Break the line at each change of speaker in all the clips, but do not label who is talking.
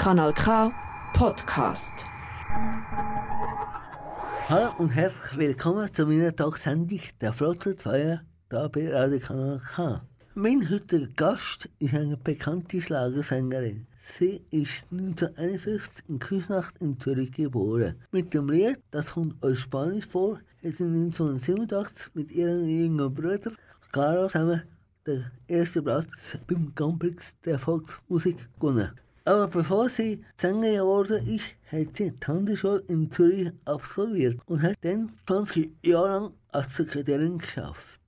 Kanal K Podcast.
Hallo und herzlich willkommen zu meiner Talksendung der Flotte 2 hier bei Radio Kanal K. Mein heutiger Gast ist eine bekannte Schlagersängerin. Sie ist 1951 in Küsnacht in Zürich geboren. Mit dem Lied «Das kommt aus Spanisch vor» hat sie 1987 mit ihrem jüngeren Bruder Caro zusammen den ersten Platz beim Grand der Volksmusik gewonnen. Aber bevor sie Sängerin geworden ist, hat sie die Handelsschule in Zürich absolviert und hat dann 20 Jahre lang als Sekretärin geschafft.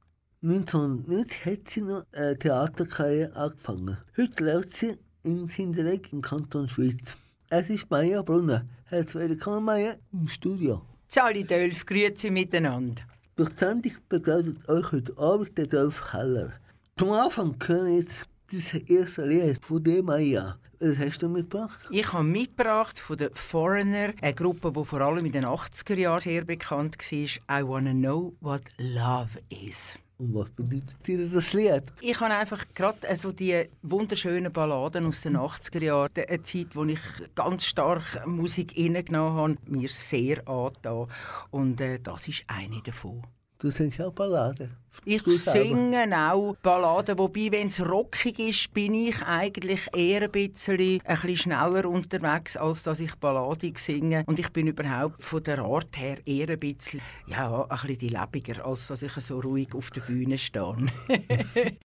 1990 hat sie noch eine Theaterkarriere angefangen. Heute lebt sie in Sindelegen im Kanton Schweiz. Es ist Maja Brunner. Herzlich willkommen, Maja, im Studio.
Sali Dölf, grüezi miteinander.
Durch die Sendung begleitet euch heute Abend der Dolf Keller. Zum Anfang können jetzt das erste Lied von dir, Maja. Was hast du mitgebracht?
Ich habe mitgebracht von den Foreigner, eine Gruppe, die vor allem in den 80er Jahren sehr bekannt war. I Wanna Know What Love Is.
Und was bedeutet dir das Lied?
Ich habe einfach gerade also die wunderschönen Balladen aus den 80er Jahren, eine Zeit, wo ich ganz stark Musik reingenommen habe, mir sehr angetan. Und äh, das ist eine davon.
Du singst auch Balladen.
Ich singe auch Balladen, wobei, wenn es rockig ist, bin ich eigentlich eher ein bisschen, ein bisschen schneller unterwegs, als dass ich balladig singe. Und ich bin überhaupt von der Art her eher ein bisschen, ja, ein bisschen die lebiger, als dass ich so ruhig auf der Bühne stehe.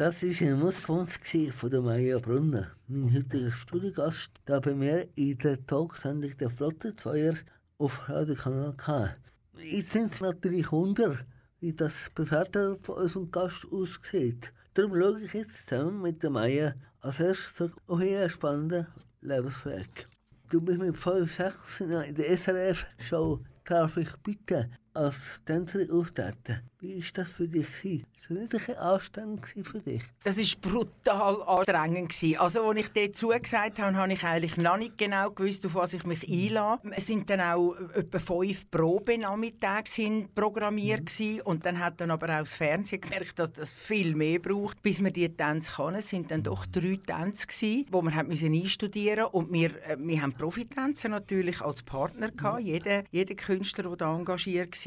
Das war ein Muskons von der Maja Brunner, mein heutiger Studiogast, da bei mir in der Talksendung der Flottenfeuer auf Radio Kanal K. Jetzt sind es natürlich Wunder, wie das Privatleben von unserem Gast aussieht. Darum schaue ich jetzt zusammen mit der Maja als erstes auf ihren spannenden Lebensweg. Du bist mit 5, 6 in der SRF-Show «Darf ich bitte?» Als Tänzerin auftreten. Wie war das für dich? War das nicht ein bisschen anstrengend für dich?
Das war brutal anstrengend. Also, als ich dort zugesagt habe, habe ich eigentlich noch nicht genau gewusst, auf was ich mich einlasse. Es sind dann auch etwa fünf Probenachmittage programmiert mhm. und dann hat dann aber auch das Fernsehen gemerkt, dass das viel mehr braucht, bis man diese Tänze kann. Es sind dann doch drei Tänze gewesen, die man einstudieren musste. und wir, äh, wir haben Profitänzer natürlich als Partner gehabt. Mhm. Jeder, jeder Künstler, der da engagiert war.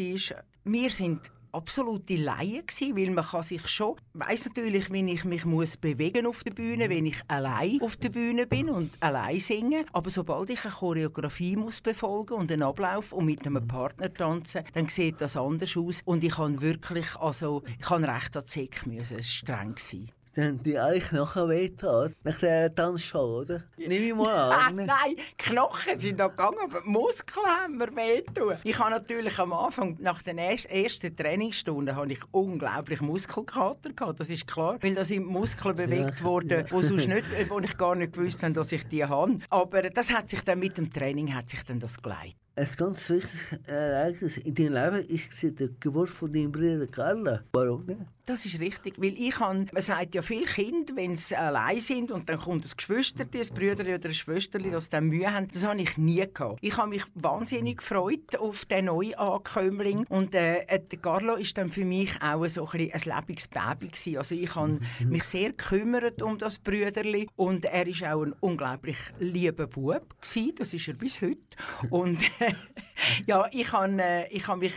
Wir sind absolute Laie gewesen, weil man kann sich schon weiß natürlich, wenn ich mich muss bewegen auf der Bühne, wenn ich allein auf der Bühne bin und allein singe, aber sobald ich eine Choreografie muss befolgen und einen Ablauf und mit einem Partner tanzen, dann sieht das anders aus. Und ich kann wirklich, also ich kann recht an müssen, es streng sein
dann die alle Knochen wehgetan. Nach der Tanzshow, oder? Nehme ich mal an.
Ah, nein, Knochen sind da gegangen, aber die Muskeln haben mir wehgetan. Ich habe natürlich am Anfang, nach den ersten Trainingsstunden, habe ich unglaublich Muskelkater gehabt. Das ist klar, weil da sind Muskeln bewegt ja, worden, ja. Wo, sonst nicht, wo ich gar nicht gewusst habe, dass ich die habe. Aber das hat sich dann mit dem Training hat sich dann das geleitet.
Ein ganz wichtiges Ereignis in deinem Leben ist die Geburt von deinem Bruder Carla. Warum nicht?
Das ist richtig, weil ich habe, man sagt ja viele Kinder, wenn sie allein sind und dann kommt ein Geschwister, ein Brüder oder ein Schwesterli, das dann Mühe haben, das habe ich nie gehabt. Ich habe mich wahnsinnig gefreut auf den Neuankömmling und äh, der Carlo ist dann für mich auch so ein, ein lebendiges Baby gewesen. Also ich habe mich sehr gekümmert um das Brüderli und er ist auch ein unglaublich lieber Bub gewesen. das ist er bis heute und ja, ich habe, äh, ich habe mich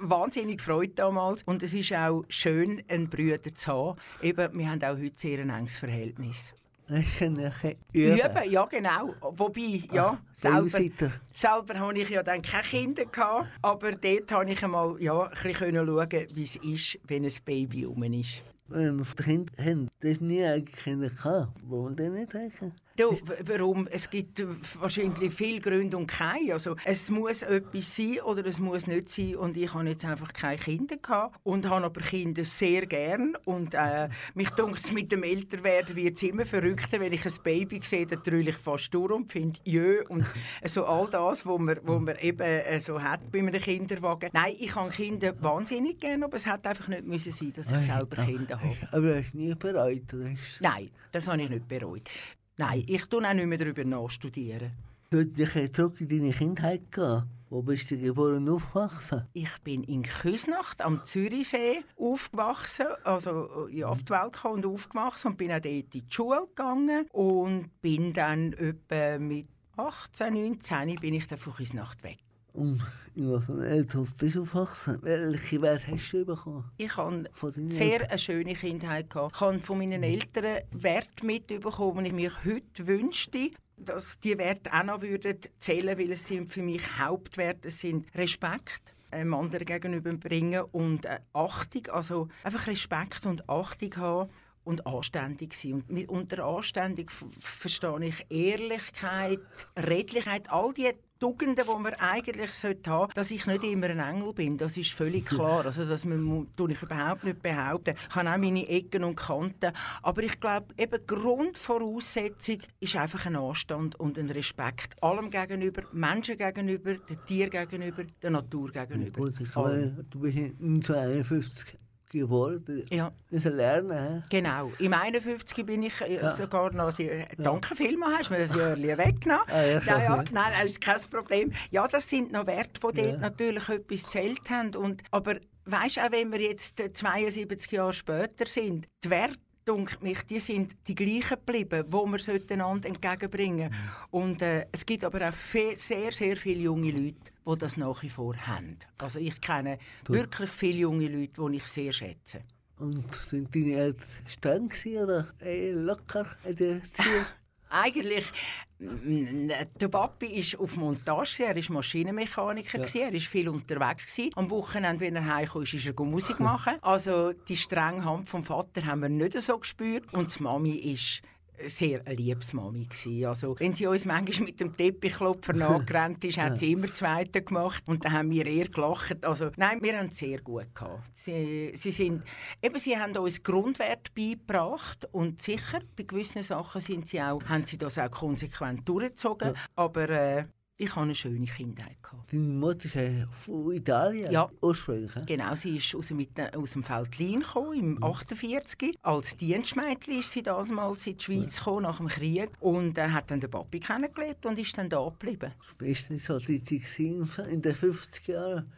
wahnsinnig gefreut damals. Und es ist auch schön, einen Bruder zu haben. Eben, wir haben auch heute sehr ein enges Verhältnis.
Üben.
Üben, ja genau. Wobei, ja, ah, selber, selber habe ich ja dann keine Kinder gehabt, aber dort konnte ich einmal ja, ein bisschen schauen, wie es ist, wenn ein Baby rum ist.
Wenn wir Kinder haben, das nie eigentlich Kinder gehabt. Warum denn nicht eigentlich?
Du, warum? Es gibt wahrscheinlich viele Gründe und keine. Also, es muss etwas sein oder es muss nicht sein. Und ich habe jetzt einfach keine Kinder gehabt und habe aber Kinder sehr gern. Und äh, mich dunkt mit dem Älterwerden wird es immer verrückter. Wenn ich ein Baby sehe, dann trülle ich fast durch und finde, jö. Und so all das, was man, wo man eben äh, so hat bei einem Kinderwagen. Nein, ich habe Kinder wahnsinnig gern, aber es hat einfach nicht müssen sein, dass ich selber Kinder habe.
Aber hast du nie bereut? Oder?
Nein, das habe ich nicht bereut. Nein, ich tue auch nicht mehr darüber nachstudieren.
Du dich zurück in deine Kindheit gehen. Wo bist du geboren und aufgewachsen?
Ich bin in Küsnacht am Zürichsee aufgewachsen, also auf die Welt gekommen und aufgewachsen und bin auch dort in die Schule gegangen und bin dann etwa mit 18, 19 bin ich dann von Küsnacht weg.
Und was für Elternhof bist du aufgewachsen? Welche Werte hast du bekommen?
Ich hatte sehr eine schöne Kindheit. Ich habe von meinen Eltern Werte mitbekommen, die ich mir heute wünschte, dass die Werte auch noch würden zählen weil es sind für mich Hauptwerte sind Respekt einem anderen gegenüber bringen und Achtung, also einfach Respekt und Achtung haben und anständig sein. Und mit, unter anständig verstehe ich Ehrlichkeit, Redlichkeit, all die Tugenden, die man eigentlich haben sollte, dass ich nicht immer ein Engel bin, das ist völlig klar. Also das tue ich überhaupt nicht behaupten. Ich habe auch meine Ecken und Kanten. Aber ich glaube, eben Grundvoraussetzung ist einfach ein Anstand und ein Respekt. Allem gegenüber, Menschen gegenüber, den Tieren gegenüber, der Natur gegenüber.
Gut, ich meine, du bist 1951 geworden.
Ja.
Müssen lernen.
He? Genau. Im 51 bin ich äh, ja. sogar noch. Ja. Danke vielmals, hast du mir das Jahr weggenommen. Ah, ja, ja, ja, nein, das ist kein Problem. Ja, das sind noch Werte, die dort natürlich etwas zählt haben. Und, aber weißt du, auch wenn wir jetzt 72 Jahre später sind, die Werte denke mich, die sind die gleichen geblieben, wo wir einander entgegenbringen mhm. Und äh, es gibt aber auch sehr, sehr viele junge Leute, die das nach wie vor haben. Also ich kenne du. wirklich viele junge Leute, die ich sehr schätze.
Und sind deine Eltern streng oder äh, locker in der Erziehung?
eigentlich der Papi ist auf Montage, er ist Maschinenmechaniker,
Ja.
er ist viel unterwegs gewesen. Am Wochenende, wenn er heimkam, ist er Musik machen. Also die strenge Hand vom Vater haben wir nicht so gespürt und die Mami ist sehr eine liebes Mami gsi. Also, wenn sie uns manchmal mit dem Teppichklopfer nachgerannt ist, hat sie immer Zweite gemacht und dann haben wir eher gelacht. Also, nein, wir haben es sehr gut gehabt. Sie, sie, sind, eben, sie haben uns Grundwerte beigebracht und sicher, bei gewissen Sachen sind sie auch, haben sie das auch konsequent durchgezogen. Aber äh, ich hatte eine schöne Kindheit.
Deine Mutter ist ja von Italien
Ja.
ursprünglich.
Genau, sie ist aus dem, aus dem Veltlin gekommen, im
Mhm.
48. Als Dienstmädchen ist sie damals in die Schweiz gekommen, nach dem Krieg und äh, hat dann den Papi kennengelernt und ist dann da geblieben.
Ist nicht so die Zeit in den 50er Jahren?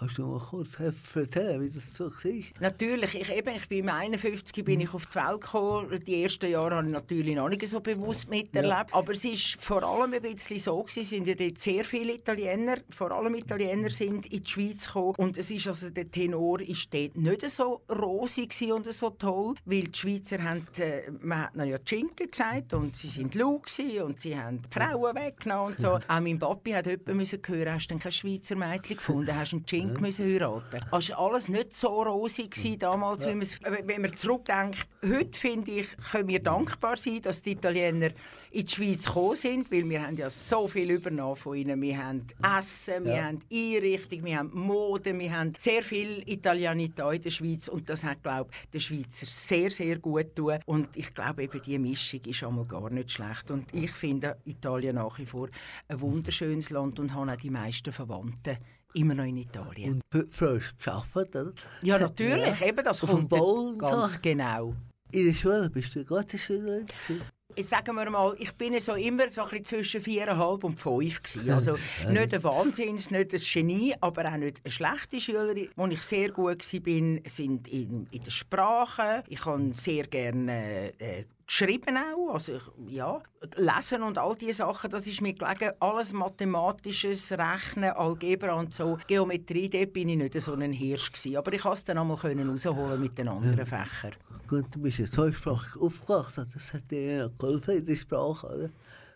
Kannst du mal kurz erzählen, wie das so war?
Natürlich, ich, eben, ich bin im 51 bin ich auf die Welt gekommen. Die ersten Jahre habe ich natürlich noch nicht so bewusst miterlebt. Aber es ist vor allem ein bisschen so, es sind ja dort sehr viele Italiener, vor allem Italiener sind in die Schweiz gekommen. Und es ist also, der Tenor ist dort nicht so rosig und so toll, weil die Schweizer haben, äh, man hat ja Schinken gesagt und sie sind lau und sie haben die Frauen weggenommen und so. Auch mein Papi hat jemanden müssen hören, hast du denn kein Schweizer Mädchen gefunden, hast du einen Schinken müssen heiraten. Also war alles nicht so rosig gewesen damals, wie man's- äh, wenn man zurückdenkt. Heute finde ich, können wir dankbar sein, dass die Italiener in die Schweiz gekommen sind, weil wir haben ja so viel übernommen von ihnen. Wir haben Essen, wir
Ja.
haben Einrichtung, wir haben Mode, wir haben sehr viel Italianität in der Schweiz und das hat, glaube ich, den Schweizer sehr, sehr gut tun. Und ich glaube, eben die Mischung ist einmal gar nicht schlecht. Und ich finde Italien nach wie vor ein wunderschönes Land und habe auch die meisten Verwandten immer noch in Italien.
Und für- frisch gearbeitet, oder?
Ja, natürlich, eben, das
Auf
kommt
und
ganz
so.
genau.
In der Schule bist du Gottesschülerin? Gewesen?
Ich sage mir mal, ich bin so immer so ein zwischen viereinhalb und fünf gewesen. Also nicht ein Wahnsinns, nicht ein Genie, aber auch nicht eine schlechte Schülerin. Wo ich sehr gut war, bin, sind in, in der Sprache. Ich habe sehr gerne äh, geschrieben auch, also ich, ja, lesen und all diese Sachen, das ist mir gelegen. Alles Mathematisches, Rechnen, Algebra und so. Geometrie, dort bin ich nicht so ein Hirsch gewesen. Aber ich konnte es dann einmal rausholen mit den anderen Fächern.
Gut, du bist ja zweisprachig aufgewachsen. Das hat dir ja geholfen in der Sprache, oder?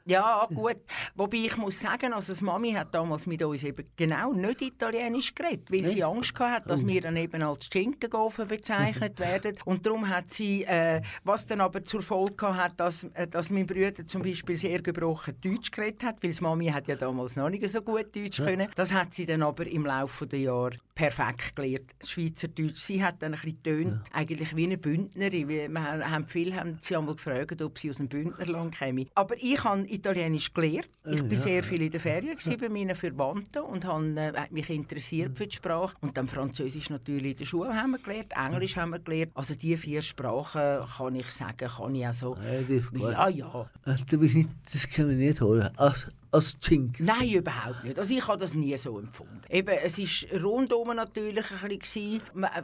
Ja, gut. Wobei ich muss sagen, also die Mami hat damals mit uns eben genau nicht Italienisch geredet, weil sie Angst hatte, dass wir dann eben als Schinkengofen bezeichnet werden. Und darum hat sie, äh, was dann aber zur Folge hat, dass, äh, dass mein Bruder zum Beispiel sehr gebrochen Deutsch geredet hat, weil die Mami hat ja damals noch nicht so gut Deutsch können. Das hat sie dann aber im Laufe der Jahre perfekt gelernt, Schweizerdeutsch. Sie hat dann ein bisschen tönt, eigentlich wie eine Bündnerin. Wir haben, viele haben sie einmal gefragt, ob sie aus dem Bündnerland käme. Aber ich habe Italienisch gelernt. Ich war sehr viel in der Ferien gewesen bei meinen Verwandten und habe äh, hat mich interessiert für die Sprache. Und dann Französisch natürlich in der Schule haben wir gelernt, Englisch haben wir gelernt. Also die vier Sprachen kann ich sagen, kann ich auch so.
Gut.
Ja, ja.
Also, du bist nicht diskriminiert worden als, als Chink.
Nein, überhaupt nicht. Also ich habe das nie so empfunden. Eben, es war rundum natürlich ein bisschen,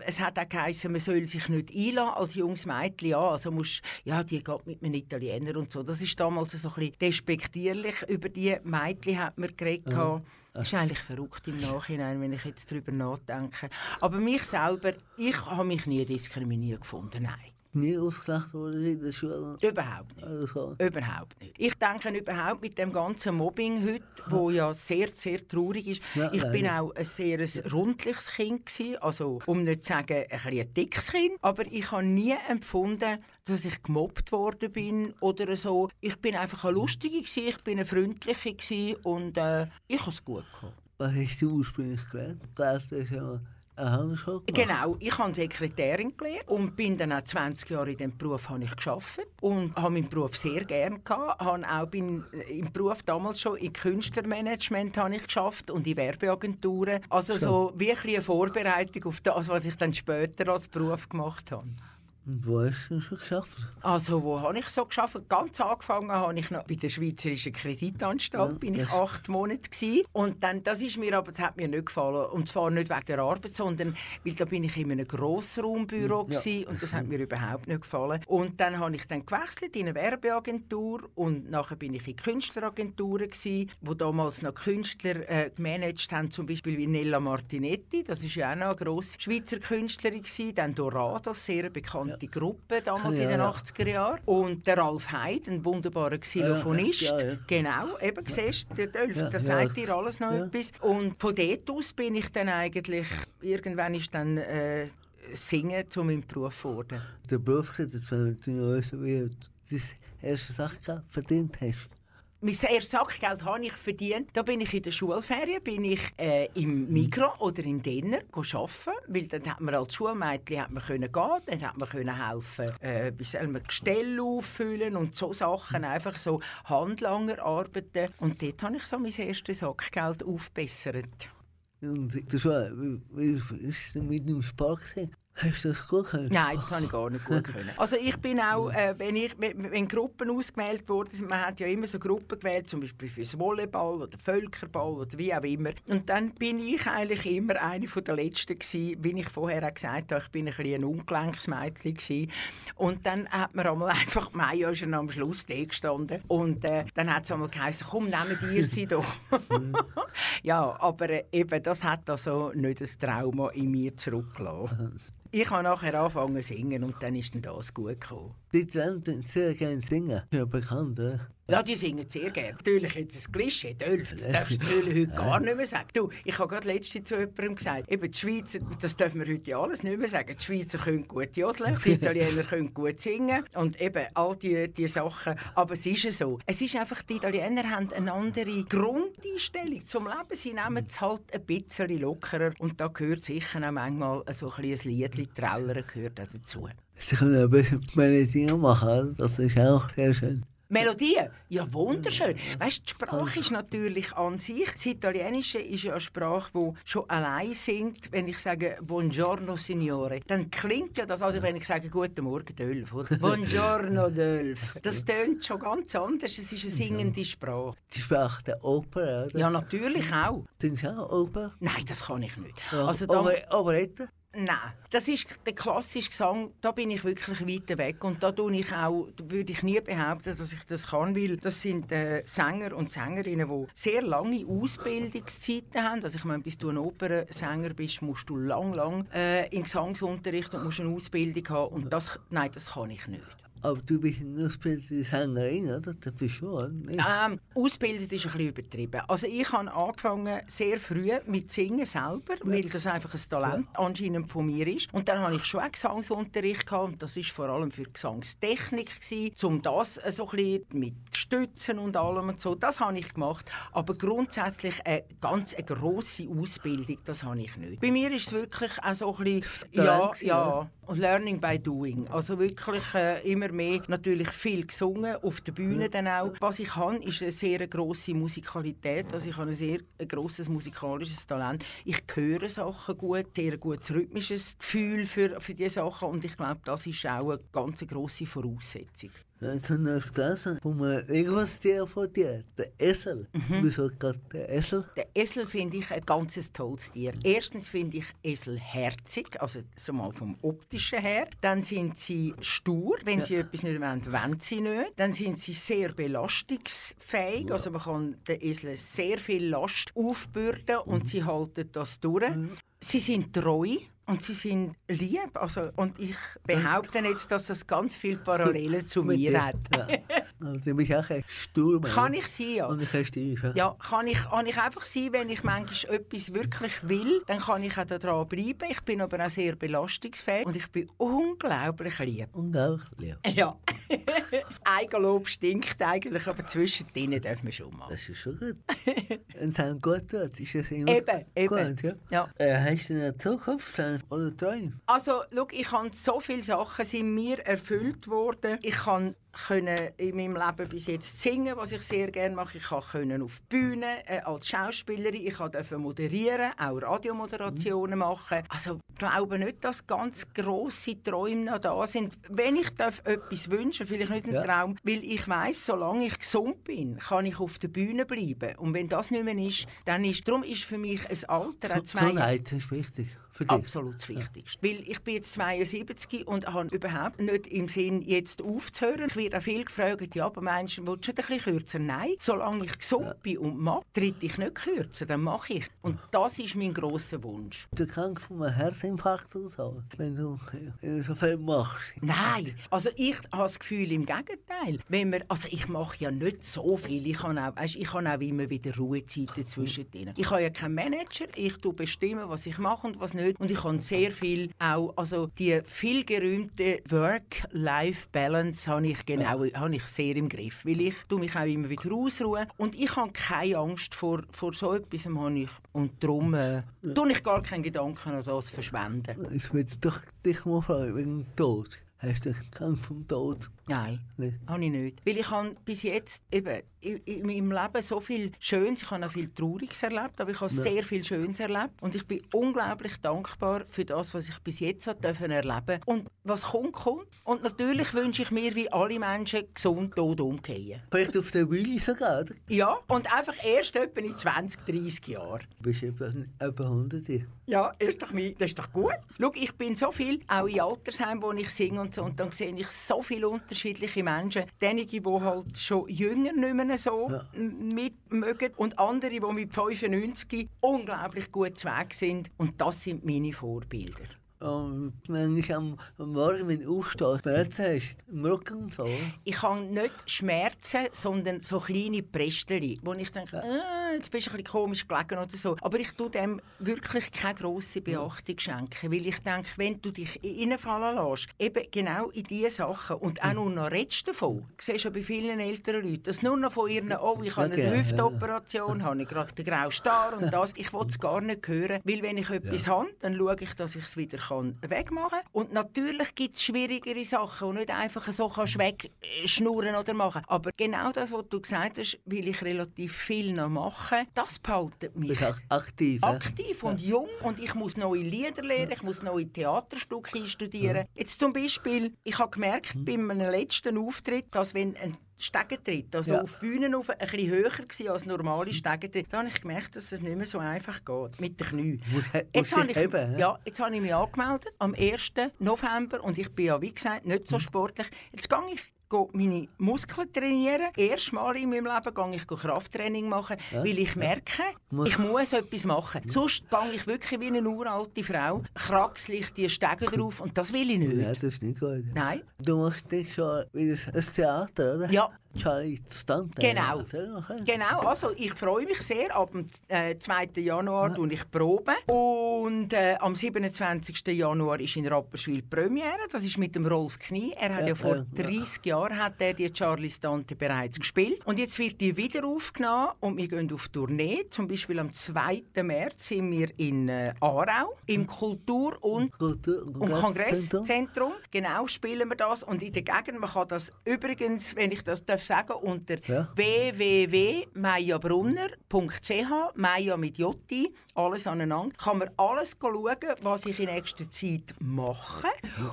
es hat auch geheißen, man soll sich nicht einlassen als junges Mädchen. Ja, also musst, ja, die geht mit einem Italiener und so. Das ist damals so ein bisschen despektierlich. Über die Mädchen hat man geredet. gehabt. Das ist eigentlich verrückt im Nachhinein, wenn ich jetzt darüber nachdenke. Aber mich selber, ich habe mich nie diskriminiert gefunden, nein.
Nie ausgelacht worden in der Schule.
Überhaupt nicht.
Also,
Überhaupt nicht. Ich denke überhaupt mit dem ganzen Mobbing heute, wo ja sehr, sehr traurig ist.
Ja,
ich bin
leider.
auch ein sehr ein rundliches Kind gewesen, also um nicht zu sagen ein, ein dickes Kind, aber ich habe nie empfunden, dass ich gemobbt worden bin oder so. Ich bin einfach eine lustige gewesen, ich bin eine freundliche gewesen und äh, ich habe es gut gehabt.
was hast du ursprünglich gelernt? Gemacht.
Genau, ich habe Sekretärin gelernt und bin dann auch 20 Jahre in diesem Beruf habe ich geschafft und habe meinen Beruf sehr gerne gehabt. Habe auch bin äh, im Beruf damals schon im Künstlermanagement habe ich geschafft und in Werbeagenturen. Also so wie ein eine Vorbereitung auf das, was ich dann später als Beruf gemacht habe.
Wo hast du schon geschafft?
Also wo habe ich so geschafft? Ganz angefangen habe ich noch bei der Schweizerischen Kreditanstalt.
Ja,
bin ich acht Monate gsi und dann das ist mir aber das hat mir nicht gefallen und zwar nicht wegen der Arbeit, sondern weil da bin ich in einem Grossraumbüro
Ja.
gsi und das hat mir überhaupt nicht gefallen. Und dann habe ich dann gewechselt in eine Werbeagentur und nachher bin ich in Künstleragenturen gsi, wo damals noch Künstler äh, gemanagt haben, zum Beispiel wie Nella Martinetti, das ist ja auch noch eine grosse Schweizer Künstlerin gsi, dann Dorados, sehr eine bekannte die Gruppe damals
Ja,
in den
ja.
80er Jahren. Und der Ralf Heid, ein wunderbarer Xylophonist.
Ja, ja.
Genau, eben siehst du, der
Ja,
das sagt dir alles noch etwas. Und von dort aus bin ich dann eigentlich, irgendwann ist dann äh, Singen zu meinem Beruf geworden.
Der Beruf, wenn du noch wissen, wie du das erste Sache verdient hast.
Mein erstes Sackgeld habe ich verdient. Da bin ich in der Schulferien, bin ich äh, im Migro oder in Denner arbeiten, weil dann hat man als Schulmädchen hat man können gehen, dann hat man können helfen, äh, wie soll man Gestelle auffüllen und so Sachen, einfach so Handlanger arbeiten. Und dort habe ich so mein erstes Sackgeld aufbessert.
Und schon, wie, wie ist mit dem gewesen? Hast du das gut können?
Nein, das habe ich gar nicht gut können. Also ich bin auch, äh, wenn, ich, wenn Gruppen ausgewählt wurden, man hat ja immer so Gruppen gewählt, zum Beispiel fürs Volleyball oder Völkerball oder wie auch immer. Und dann bin ich eigentlich immer eine von der Letzten gewesen, wie ich vorher auch gesagt habe, ich bin ein, bisschen ein Ungelenksmädchen gewesen. Und dann hat man einmal einfach, Maja ist am Schluss gestanden und äh, dann hat es einmal geheißen, komm, nehmen ihr sie doch. ja, aber äh, eben, das hat also nicht das Trauma in mir zurückgelassen. Ich habe nachher angefangen zu singen und dann ist das gut gekommen.
Die Talente sehr gerne singen. Ja bekannt, oder?
Ja, die singen sehr gerne. Natürlich jetzt ein Klischee, Dölf, das darfst du natürlich heute gar nicht mehr sagen. Du, ich habe gerade letztens zu jemandem gesagt, eben die Schweizer, das dürfen wir heute alles nicht mehr sagen, die Schweizer können gut jodeln, die Italiener können gut singen und eben all diese die Sachen. Aber es ist ja so. Es ist einfach, die Italiener haben eine andere Grundeinstellung zum Leben. Sie nehmen es halt ein bisschen lockerer und da gehört sicher auch manchmal so ein, ein Liedchen gehört auch dazu.
Sie können ein bisschen Melodien machen, das ist auch sehr schön.
Melodien, ja wunderschön. Weißt, die Sprache ist natürlich an sich. Das Italienische ist ja eine Sprache, die schon allein singt. Wenn ich sage Buongiorno Signore, dann klingt ja das, also wenn ich sage Guten Morgen Dölf, oder? Buongiorno Dölf. Das tönt schon ganz anders. Es ist eine singende Sprache.
Die Sprache der Oper, oder?
Ja, natürlich auch.
Singst du auch Oper?
Nein, das kann ich nicht. Also da,
Oper Operette?
Nein, das ist der klassische Gesang, da bin ich wirklich weit weg und da tue ich auch, würde ich nie behaupten, dass ich das kann, weil das sind äh, Sänger und Sängerinnen, die sehr lange Ausbildungszeiten haben. Also ich meine, bis du ein Opernsänger bist, musst du lang, lang äh, in Gesangsunterricht und musst eine Ausbildung haben und das, nein, das kann ich nicht.
Aber du bist eine ausgebildete Sängerin, oder? Das bist du schon, nicht?
Ähm, ausbildet ist ein bisschen übertrieben. Also ich habe angefangen sehr früh mit Singen selber, weil das einfach ein Talent anscheinend von mir ist. Und dann habe ich schon auch Gesangsunterricht gehabt und das ist vor allem für Gesangstechnik gewesen, um das äh, so ein bisschen mit Stützen und allem und so. Das habe ich gemacht. Aber grundsätzlich eine ganz eine grosse Ausbildung, das habe ich nicht. Bei mir ist es wirklich auch so ein bisschen, ja,
Talent,
ja, und Learning by Doing. Also wirklich äh, immer mehr natürlich viel gesungen, auf der Bühne dann auch. Was ich habe, ist eine sehr grosse Musikalität. Also ich habe ein sehr ein grosses musikalisches Talent. Ich höre Sachen gut, sehr gutes rhythmisches Gefühl für, für diese Sachen und ich glaube, das ist auch eine ganz grosse Voraussetzung.
Jetzt habe ich gelesen, von dir, der Esel. Wieso gerade der Esel?
Der Esel finde ich ein ganz tolles Tier. Erstens finde ich Esel herzig, also so mal vom optischen her. Dann sind sie stur, wenn sie etwas nicht wollen, wollen sie nicht. Dann sind sie sehr belastungsfähig, also man kann den Esel sehr viel Last aufbürden und sie halten das durch. Sie sind treu. Und sie sind lieb. Also, und ich behaupte jetzt, dass das ganz viele Parallelen zu mir hat.
Also, du bist auch ein Sturm.
Kann ich sein, ja.
Und ich habe Stief. Ja.
Ja, kann ich, kann ich einfach sein, wenn ich manchmal etwas wirklich will, dann kann ich auch daran bleiben. Ich bin aber auch sehr belastungsfähig und ich bin unglaublich lieb.
Und auch lieb.
Ja. Eigenlob stinkt eigentlich, aber zwischendrin darf man schon mal.
Das ist schon gut. Und sein gut tut, ist das immer
Eben, eben.
gut, ja?
Ja.
Äh, hast du eine Zukunft oder Träume?
Also, schau, ich habe so viele Sachen sind mir erfüllt worden. Ich kann können in meinem Leben bis jetzt singen, was ich sehr gerne mache. Ich kann können auf die Bühne äh, als Schauspielerin. Ich durfte moderieren, auch Radiomoderationen machen. Also ich glaube nicht, dass ganz grosse Träume noch da sind. Wenn ich darf etwas wünschen, vielleicht nicht einen
Ja.
Traum, weil ich weiß, solange ich gesund bin, kann ich auf der Bühne bleiben. Und wenn das nicht mehr ist, dann ist, darum ist für mich ein Alter zwei
Gesundheit ist wichtig. Für dich?
absolut das Wichtigste. Weil ich bin jetzt 72 und habe überhaupt nicht im Sinn, jetzt aufzuhören. Ich werde auch viel gefragt, ja, aber du, willst du nicht ein bisschen kürzer? Nein, solange ich gesund bin und mag, tritt ich nicht kürzer, dann mache ich. Und das ist mein grosser Wunsch.
Du krank von einem Herzinfarkt so, wenn du, wenn du so viel machst.
Nein, also ich habe das Gefühl im Gegenteil. Wenn wir, also ich mache ja nicht so viel. Ich habe auch, weißt, ich habe auch immer wieder Ruhezeiten zwischendrin. Ich habe ja keinen Manager. Ich tu bestimmen, was ich mache und was nicht. Und ich habe sehr viel auch, also die viel gerühmte Work-Life-Balance habe ich genau, habe ich sehr im Griff, weil ich tu mich auch immer wieder ausruhen und ich habe keine Angst vor, vor so etwas habe ich und darum äh, tue ich gar keinen Gedanken an das verschwenden.
Ich würde dich mal fragen, wegen dem Tod. Hast du Angst vom Tod?
Nein.
Nicht?
Habe ich nicht. Weil ich habe bis jetzt eben in, in meinem Leben so viel Schönes, ich habe auch viel Trauriges erlebt, aber ich habe sehr viel Schönes erlebt und ich bin unglaublich dankbar für das, was ich bis jetzt habe dürfen erleben Und was kommt, kommt. Und natürlich wünsche ich mir, wie alle Menschen, gesund tot umgehen.
Vielleicht auf der Bühne sogar, oder?
Ja, und einfach erst etwa in 20, 30 Jahren.
Du bist etwa, etwa 100.
Ja, ist doch, mein- das ist doch gut. Schau, ich bin so viel, auch in Altersheimen, wo ich singe und so, und dann sehe ich so viele unterschiedliche Menschen. Diejenigen, die halt schon jünger nicht mehr so
Ja.
mitmögen und andere, die mit 95 unglaublich gut zu Weg sind. Und das sind meine Vorbilder.
Und wenn ich am, Morgen, du aufstehst, Schmerzen hast, im Rücken so?
Ich habe nicht Schmerzen, sondern so kleine Prästchen, wo ich denke, ah, jetzt bist du ein bisschen komisch gelegen oder so. Aber ich tue dem wirklich keine grosse Beachtung schenken, weil ich denke, wenn du dich reinfallen lässt, eben genau in diese Sachen und auch nur noch redest davon, siehst du ja bei vielen älteren Leuten, dass nur noch von ihren, oh, ich habe
Ja,
eine
genau,
Hüftoperation, habe ich gerade den grauen Star und das, ich will es gar nicht hören, weil wenn ich etwas habe, dann schaue ich, dass ich es wieder kann wegmachen kann. Und natürlich gibt es schwierigere Sachen, und nicht einfach so kannst wegschnurren oder machen. Aber genau das, was du gesagt hast, will ich relativ viel noch machen, das behaltet
Du
mich
bist ak- aktiv.
aktiv und jung und ich muss neue Lieder lernen, ich muss neue Theaterstücke einstudieren. Jetzt zum Beispiel, ich habe gemerkt bei meinem letzten Auftritt, dass wenn ein Stegentritt, also
Ja.
auf Bühnen auf, ein bisschen höher war als normale Stegentritt, da habe ich gemerkt, dass es nicht mehr so einfach geht mit den Knien. Jetzt habe ich,
heben, ja?
jetzt habe ich mich angemeldet am 1. November und ich bin ja, wie gesagt, nicht
Mhm.
so sportlich. Jetzt gehe ich gehe meine Muskeln trainieren. Erstmal in meinem Leben gehe ich Krafttraining machen, weil ich merke,
Muss-
ich muss etwas machen. Sonst gehe ich wirklich wie eine uralte Frau, kraxlich die Stege drauf und das will ich nicht.
Ja, das ist nicht gut.
Nein.
Du machst dich schon wieder ein Theater, oder?
Ja. Genau.
Ja,
Genau, also ich freue mich sehr. Ab dem äh, 2. Januar tue ich Probe. Und äh, am 27. Januar ist in Rapperswil die Premiere. Das ist mit dem Rolf Knie. Er hat ja,
Ja,
vor
ja, ja.
30 Jahren hat er die Charlie Stante bereits gespielt. Und jetzt wird die wieder aufgenommen und wir gehen auf Tournee. Zum Beispiel am 2. März sind wir in äh, Aarau im Kultur- und
Kultur-
und
Kongresszentrum.
Genau spielen wir das. Und in der Gegend, man kann das übrigens, wenn ich das darf sagen, unter
Ja.
www.mayabrunner.ch, Maya mit J, alles aneinander, kann man alles schauen, was ich in nächster Zeit mache.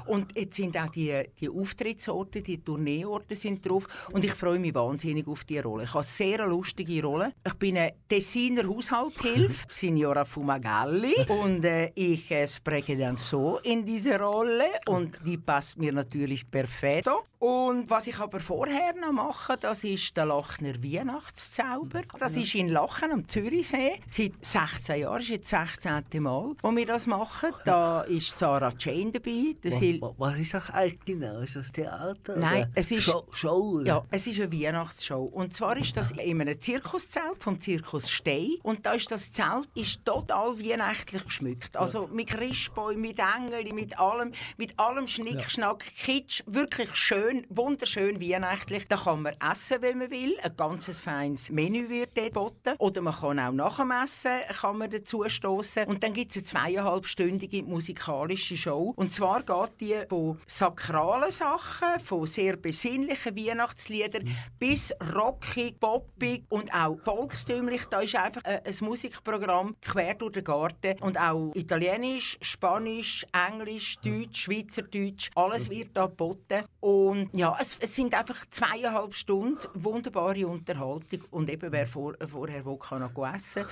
Und jetzt sind auch die, die Auftrittsorte, die Tourneeorte sind drauf. Und ich freue mich wahnsinnig auf die Rolle. Ich habe eine sehr lustige Rolle. Ich bin eine Tessiner Haushalthilfe, Signora Fumagalli. Und äh, ich äh, spreche dann so in diese Rolle. Und die passt mir natürlich perfekt. Und was ich aber vorher noch mache, das ist der Lachner Weihnachtszauber. Das ist in Lachen am Zürichsee. Seit 16 Jahren, ist jetzt das 16. Mal, wo wir das machen. Da ist Sarah Jane dabei.
Was, was ist das eigentlich genau? Ist das Theater?
Nein,
oder
es ist-
Show, Show?
Ja, es ist eine Weihnachtsshow. Und zwar ist das in einem Zirkuszelt vom Zirkus Stein. Und da ist das Zelt ist total weihnachtlich geschmückt. Also mit Christbäumen, mit Engeln, mit allem, mit allem Schnickschnack, Kitsch. Wirklich schön, wunderschön weihnachtlich. Da kann man essen, wenn man will. Ein ganz feines Menü wird dort geboten. Oder man kann auch nach dem Essen kann man dazu stoßen. Und dann gibt es eine zweieinhalbstündige musikalische Show. Und zwar geht die von sakralen Sachen, von sehr besinnlichen Weihnachtsliedern bis rockig, poppig und auch volkstümlich. Da ist einfach äh, ein Musikprogramm quer durch den Garten. Und auch Italienisch, Spanisch, Englisch, Deutsch, Schweizerdeutsch, alles wird da geboten. Und Und ja, es, es sind einfach zweieinhalb Stunden wunderbare Unterhaltung. Und eben, wer vor, vorher will, kann noch essen.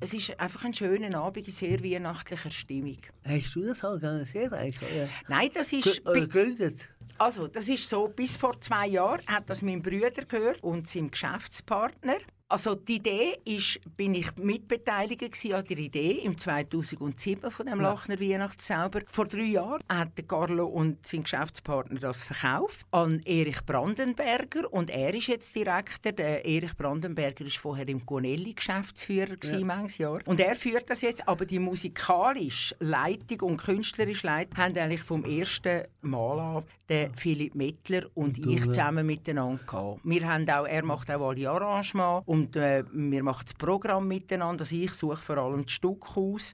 Es ist einfach ein schöner Abend in sehr weihnachtlicher Stimmung.
Hast du das organisiert eigentlich? Oder?
Nein, das ist...
Gegründet?
Also, das ist so, bis vor zwei Jahren hat das mein Bruder gehört und sein Geschäftspartner. Also die Idee ist, bin ich mitbeteiligt an der Idee im 2007 von dem Lachner Weihnachtszauber. Vor drei Jahren hat Carlo und sein Geschäftspartner das verkauft an Erich Brandenberger und er ist jetzt Direktor. Der Erich Brandenberger ist vorher im Gonelli Geschäftsführer manches Jahr und er führt das jetzt. Aber die musikalische Leitung und künstlerische Leitung haben eigentlich vom ersten Mal an der Philipp Mettler und
Und
ich
ja.
zusammen miteinander gehabt. Wir haben auch, er macht auch alle Arrangements und äh, wir machen das Programm miteinander. Also ich suche vor allem das Stück aus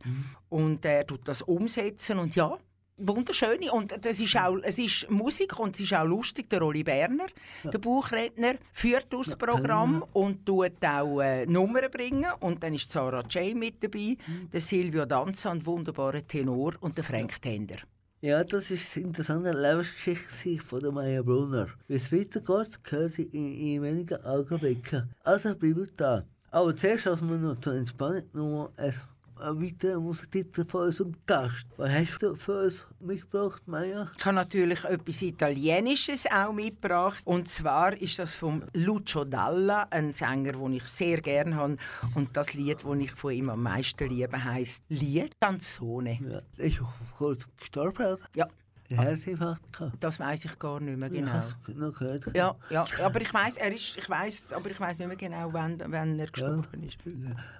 und er tut das umsetzen und ja, wunderschön. Und das ist auch, es ist Musik und es ist auch lustig. Der Oli Berner, der Buchredner, führt das Programm und tut auch äh, Nummern bringen. Und dann ist Sarah J. mit dabei, der Silvio Danza, ein wunderbarer Tenor und der Frank Tender.
Ja, das ist eine interessante Lebensgeschichte von der Maya Brunner. Wie es weitergeht, gehört sie in, in wenigen Augenblicken. Also bleibt da. Aber zuerst als wir noch zur Entspannung noch ein, ein weiterer Musiktitel von unserem Gast. Was hast du für uns mitgebracht, Maya?
Ich habe natürlich etwas Italienisches auch mitgebracht. Und zwar ist das von Lucio Dalla, ein Sänger, den ich sehr gerne habe. Und das Lied, das ich von ihm am meisten liebe, heisst Lied Canzone.
Ja, ist kurz gestorben, oder?
Ja,
Der Herzinfarkt gehabt.
das weiß ich gar nicht mehr
Ja,
genau.
du noch gehört?
Ja, ja, aber ich weiß, er ist, ich weiß, aber ich weiß nicht mehr genau, wann, wann er gestorben ist.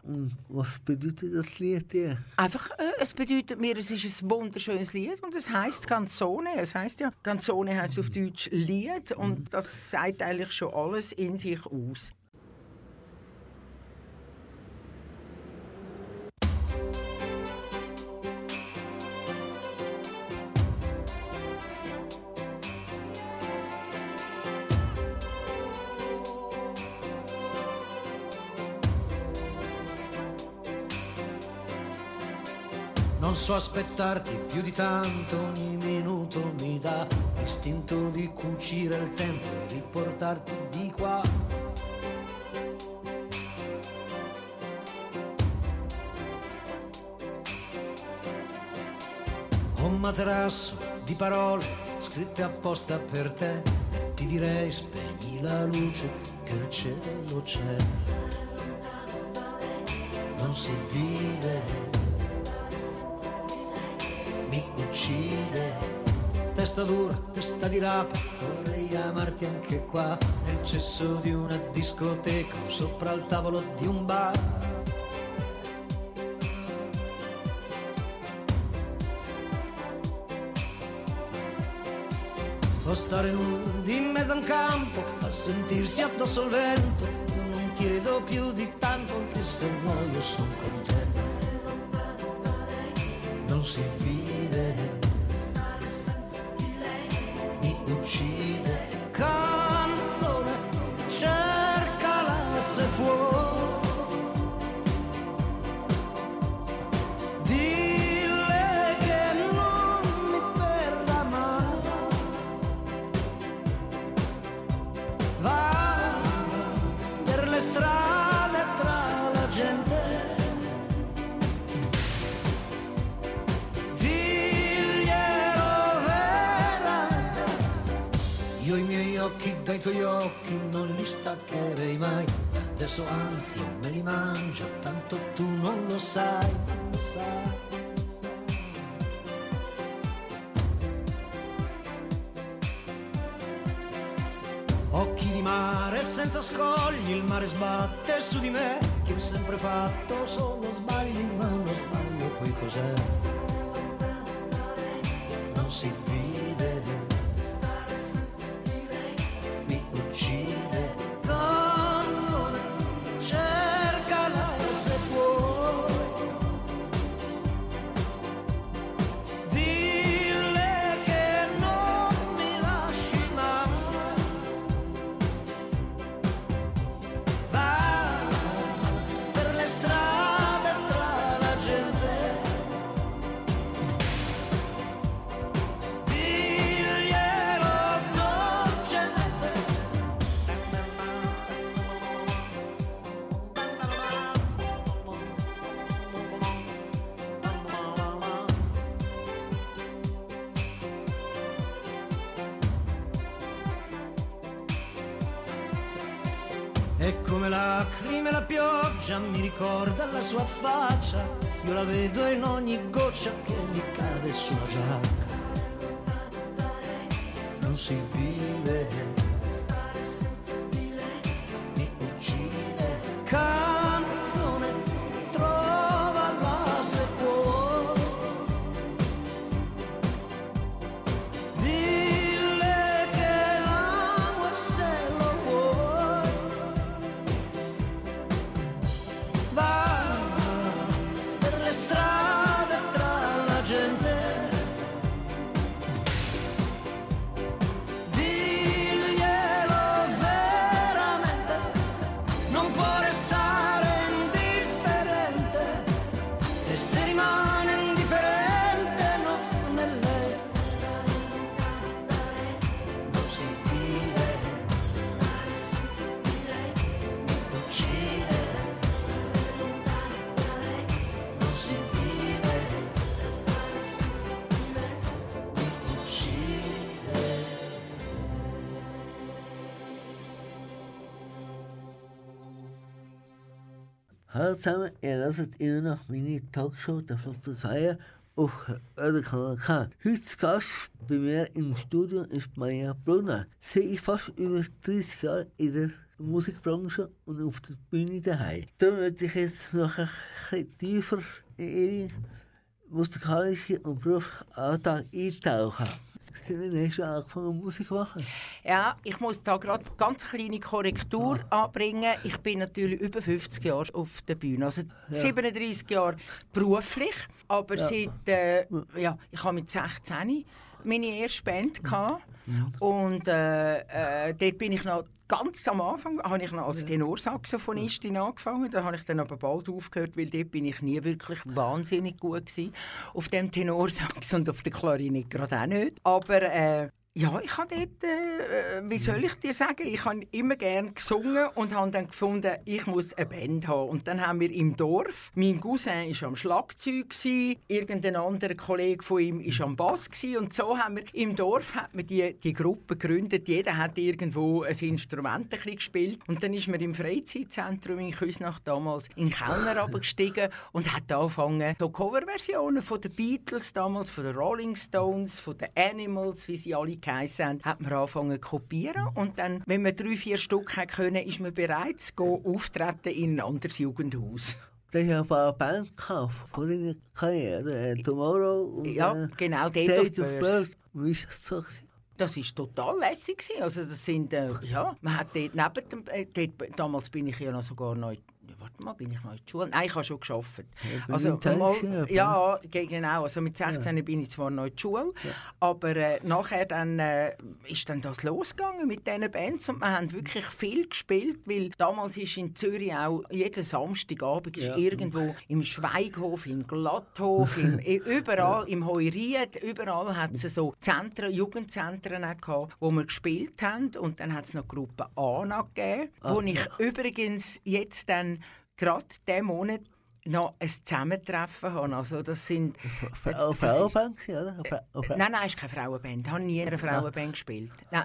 Und was bedeutet das Lied dir?
Einfach, äh, es bedeutet mir, es ist ein wunderschönes Lied und es heißt Canzone. Es heißt ja, Canzone heißt auf Deutsch Lied und das sagt eigentlich schon alles in sich aus.
Aspettarti più di tanto, ogni minuto mi dà l'istinto di cucire il tempo e riportarti di qua. Un materasso di parole scritte apposta per te e ti direi spegni la luce che il cielo c'è. Non si vede mi uccide. Testa dura, testa di rapa, vorrei amarti anche qua, nel cesso di una discoteca, sopra il tavolo di un bar. O stare nudi in mezzo a un campo, a sentirsi addosso al vento, non chiedo più di tanto, anche se muoio sono contento senza scogli, il mare sbatte su di me, che ho sempre fatto solo sbagli, ma lo sbaglio poi cos'è? E come lacrime la pioggia mi ricorda la sua faccia, io la vedo in ogni goccia che mi cade sulla giacca. Non si vive,
Hallo zusammen, ihr hört immer noch meine Talkshow der Flotte Feier auf Kanal K. Heute Gast bei mir im Studio ist Maja Brunner. Sie ist fast über 30 Jahre in der Musikbranche und auf der Bühne daheim. Da möchte ich jetzt noch ein bisschen tiefer in ihre musikalische und berufliche Alltag eintauchen. Wann hast du angefangen Musik machen?
Ja, ich muss da gerade ganz kleine Korrektur anbringen. Ich bin natürlich über 50 Jahre auf der Bühne, also 37 Jahre beruflich, aber seit äh, ja, ich habe mit 16 meine erste Band gehabt. und äh, äh, dort bin ich noch ganz am Anfang habe ich noch als Tenorsaxophonistin angefangen. Da habe ich dann aber bald aufgehört, weil dort bin ich nie wirklich wahnsinnig gut gewesen. Auf dem Tenorsax und auf der Klarinette gerade auch nicht. Aber äh, ja, ich habe dort, äh, wie soll ich dir sagen, ich habe immer gerne gesungen und habe dann gefunden, ich muss eine Band haben. Und dann haben wir im Dorf, mein Cousin war am Schlagzeug, irgendein anderer Kollege von ihm war am Bass und so haben wir im Dorf hat man die, die Gruppe gegründet. Jeder hat irgendwo ein Instrument ein gespielt und dann ist man im Freizeitzentrum in Küsnacht damals in den Kellner abgestiegen und hat angefangen, so Coverversionen von den Beatles damals, von den Rolling Stones, von den Animals, wie sie alle geheissen haben, hat man angefangen zu kopieren und dann, wenn man drei, vier Stück können, ist man bereit zu gehen, auftreten in ein anderes Jugendhaus.
Du hast ja ein paar Bands gehabt von deiner Karriere. Äh, Tomorrow und
Ja,
äh,
genau, Date of Birth.
Wie ist das so?
Das ist total lässig. Also das sind, äh, ja, man hat dort neben dem, äh, dort, damals bin ich ja noch sogar noch, ja, warte mal, bin ich noch in der Schule? Nein, ich habe schon gearbeitet.
bei
also, mal,
ja,
ja, ge- genau, also mit 16 bin ich zwar noch in der Schule, aber äh, nachher dann, äh, ist dann das losgegangen mit diesen Bands und wir haben wirklich viel gespielt, weil damals ist in Zürich auch jeden Samstagabend ist
Ja.
irgendwo im Schweighof, im Glatthof, im, überall, im Heuriet, überall hat es so Zentren, Jugendzentren gehabt, wo wir gespielt haben. Und dann hat es noch die Gruppe ANA gegeben, wo ich übrigens jetzt dann gerade diesen Monat noch ein Zusammentreffen habe. Also das sind... Ist-
Frauenband, oder? Fra-
Nein, nein, es ist keine Frauenband. Ich habe nie in einer Frauenband gespielt. Nein,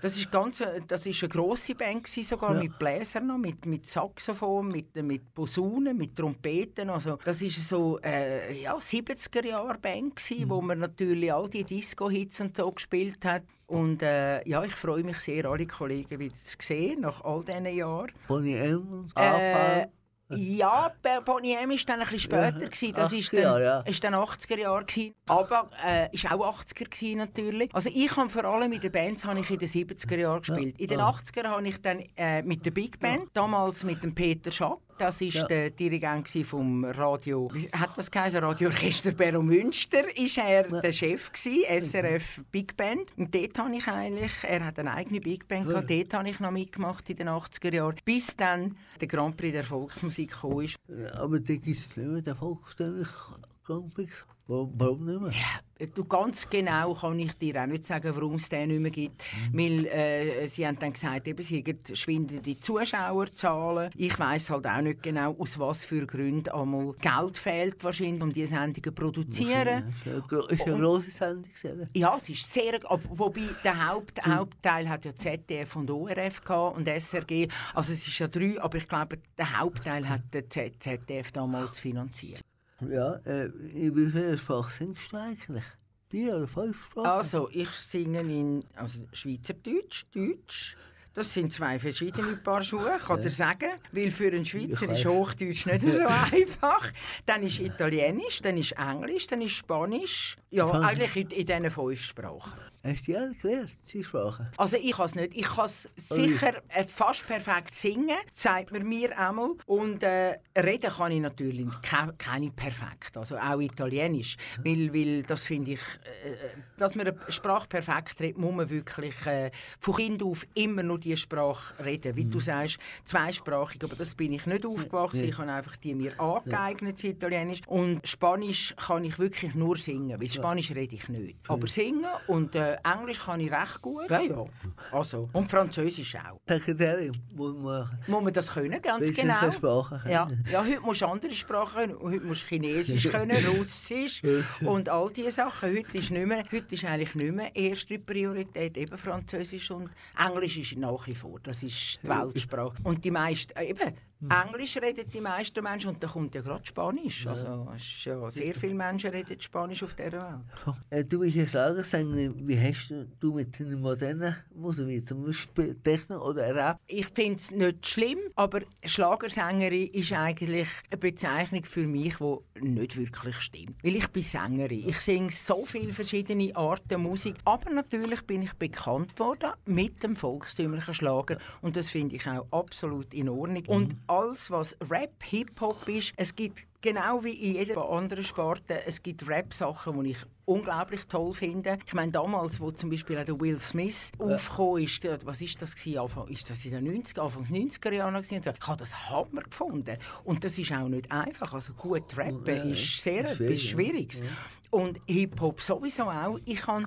das ist ganz, das ist eine grosse Band gewesen, sogar mit Bläsern noch, mit, mit Saxophon, mit, mit Posaunen, mit Trompeten. Also das ist so äh, ja 70er Jahre Band gewesen, wo man natürlich all die Disco-Hits und so gespielt hat. Und äh, ja, ich freue mich sehr, alle Kollegen wieder zu sehen nach all diesen Jahren.
Bonnie M und
Äh. Ja, bei Bonnie M war dann ein bisschen später.
Ja,
gewesen. Das
80er
ist dann,
ja.
ist dann 80er Jahre. Gewesen. Aber äh, ist auch 80er gewesen, natürlich. Also ich habe vor allem in den Bands habe ich in den 70er Jahren gespielt. In den 80er habe ich dann äh, mit der Big Band, damals mit dem Peter Schack, das ist
Ja.
der Dirigent vom Radio, hat das geheißen? Radioorchester Berro Münster, ist er der Chef gewesen, SRF Big Band. Und dort habe ich eigentlich, er hat eine eigene Big Band gehabt, dort habe ich noch mitgemacht in den 80er Jahren, bis dann der Grand Prix der Volksmusik gekommen ist.
Aber da gibt es nicht mehr den volkstümlichen Campings. Warum, warum nicht mehr?
Du, ganz genau kann ich dir auch nicht sagen, warum es den nicht mehr gibt. Weil äh, sie haben dann gesagt, eben, sie haben schwindende Zuschauerzahlen. Ich weiß halt auch nicht genau, aus was für Gründen einmal Geld fehlt wahrscheinlich, um diese Sendungen zu produzieren.
Das ist eine grosse Sendung. gewesen.
Ja, es ist sehr... Wobei der Haupt, Hauptteil hat ja ZDF und ORF gehabt und SRG. Also es ist ja drei, aber ich glaube, der Hauptteil hat der ZDF damals finanziert.
Ja, äh, wie vielen Sprachen singst du eigentlich? Vier oder fünf Sprachen?
Also, ich singe in also Schweizerdeutsch, Deutsch. Das sind zwei verschiedene Paar Schuhe, kann ich dir sagen. Weil für einen Schweizer ist Hochdeutsch nicht so einfach. Dann ist Italienisch, dann ist Englisch, dann ist Spanisch. Ja,
Franz-
eigentlich in, in diesen fünf Sprachen.
Hast du die alle gelernt, die Sprachen?
Also ich kann es nicht. Ich kann es sicher äh, fast perfekt singen, sagt man mir einmal. Und äh, reden kann ich natürlich ke keine perfekt, also auch Italienisch. Weil, weil das finde ich, äh, dass man eine Sprache perfekt redet, muss man wirklich äh, von Kind auf immer nur die Sprache reden. Wie du sagst, zweisprachig, aber das bin ich nicht aufgewachsen. Ich habe einfach die mir angeeignet, das Italienisch. Und Spanisch kann ich wirklich nur singen, weil Spanisch rede ich nicht. Aber singen und äh, Englisch kann ich recht gut. Ja, ja. Also, und Französisch auch.
Sekretärin muss man machen.
Muss man das können, ganz genau.
Sprache.
Ja, ja, heute musst du andere Sprachen können. Heute musst du Chinesisch können, Russisch und all diese Sachen. Heute ist, nicht mehr, heute ist eigentlich nicht mehr erste Priorität, eben Französisch und Englisch ist nach wie vor. Das ist die Weltsprache. Und die meisten, äh, eben, Englisch reden die meisten Menschen und dann kommt ja gerade Spanisch. Also, ja, sehr viele Menschen reden Spanisch auf dieser Welt.
Äh, du bist ja Schlagersängerin. Wie hast du, du mit deiner modernen Musik, wie zum Beispiel Techno oder Rap?
Ich finde es nicht schlimm, aber Schlagersängerin ist eigentlich eine Bezeichnung für mich, die nicht wirklich stimmt. Weil ich bin Sängerin. Ich singe so viele verschiedene Arten Musik. Aber natürlich bin ich bekannt worden mit dem volkstümlichen Schlager. Und das finde ich auch absolut in Ordnung. Und alles, was Rap, Hip-Hop ist, es gibt Genau wie in jeder anderen Sparte, es gibt Rap-Sachen, die ich unglaublich toll finde. Ich meine, damals, wo zum Beispiel auch der Will Smith aufgekommen ist, was ist das gewesen? Anfang, ist das in den 90er, Anfangs 90er Jahren gewesen? Ich habe das Hammer gefunden. Und das ist auch nicht einfach. Also gut rappen
Ja, ja.
ist sehr
Schwierig,
etwas Schwieriges. Und Hip-Hop sowieso auch. Ich kann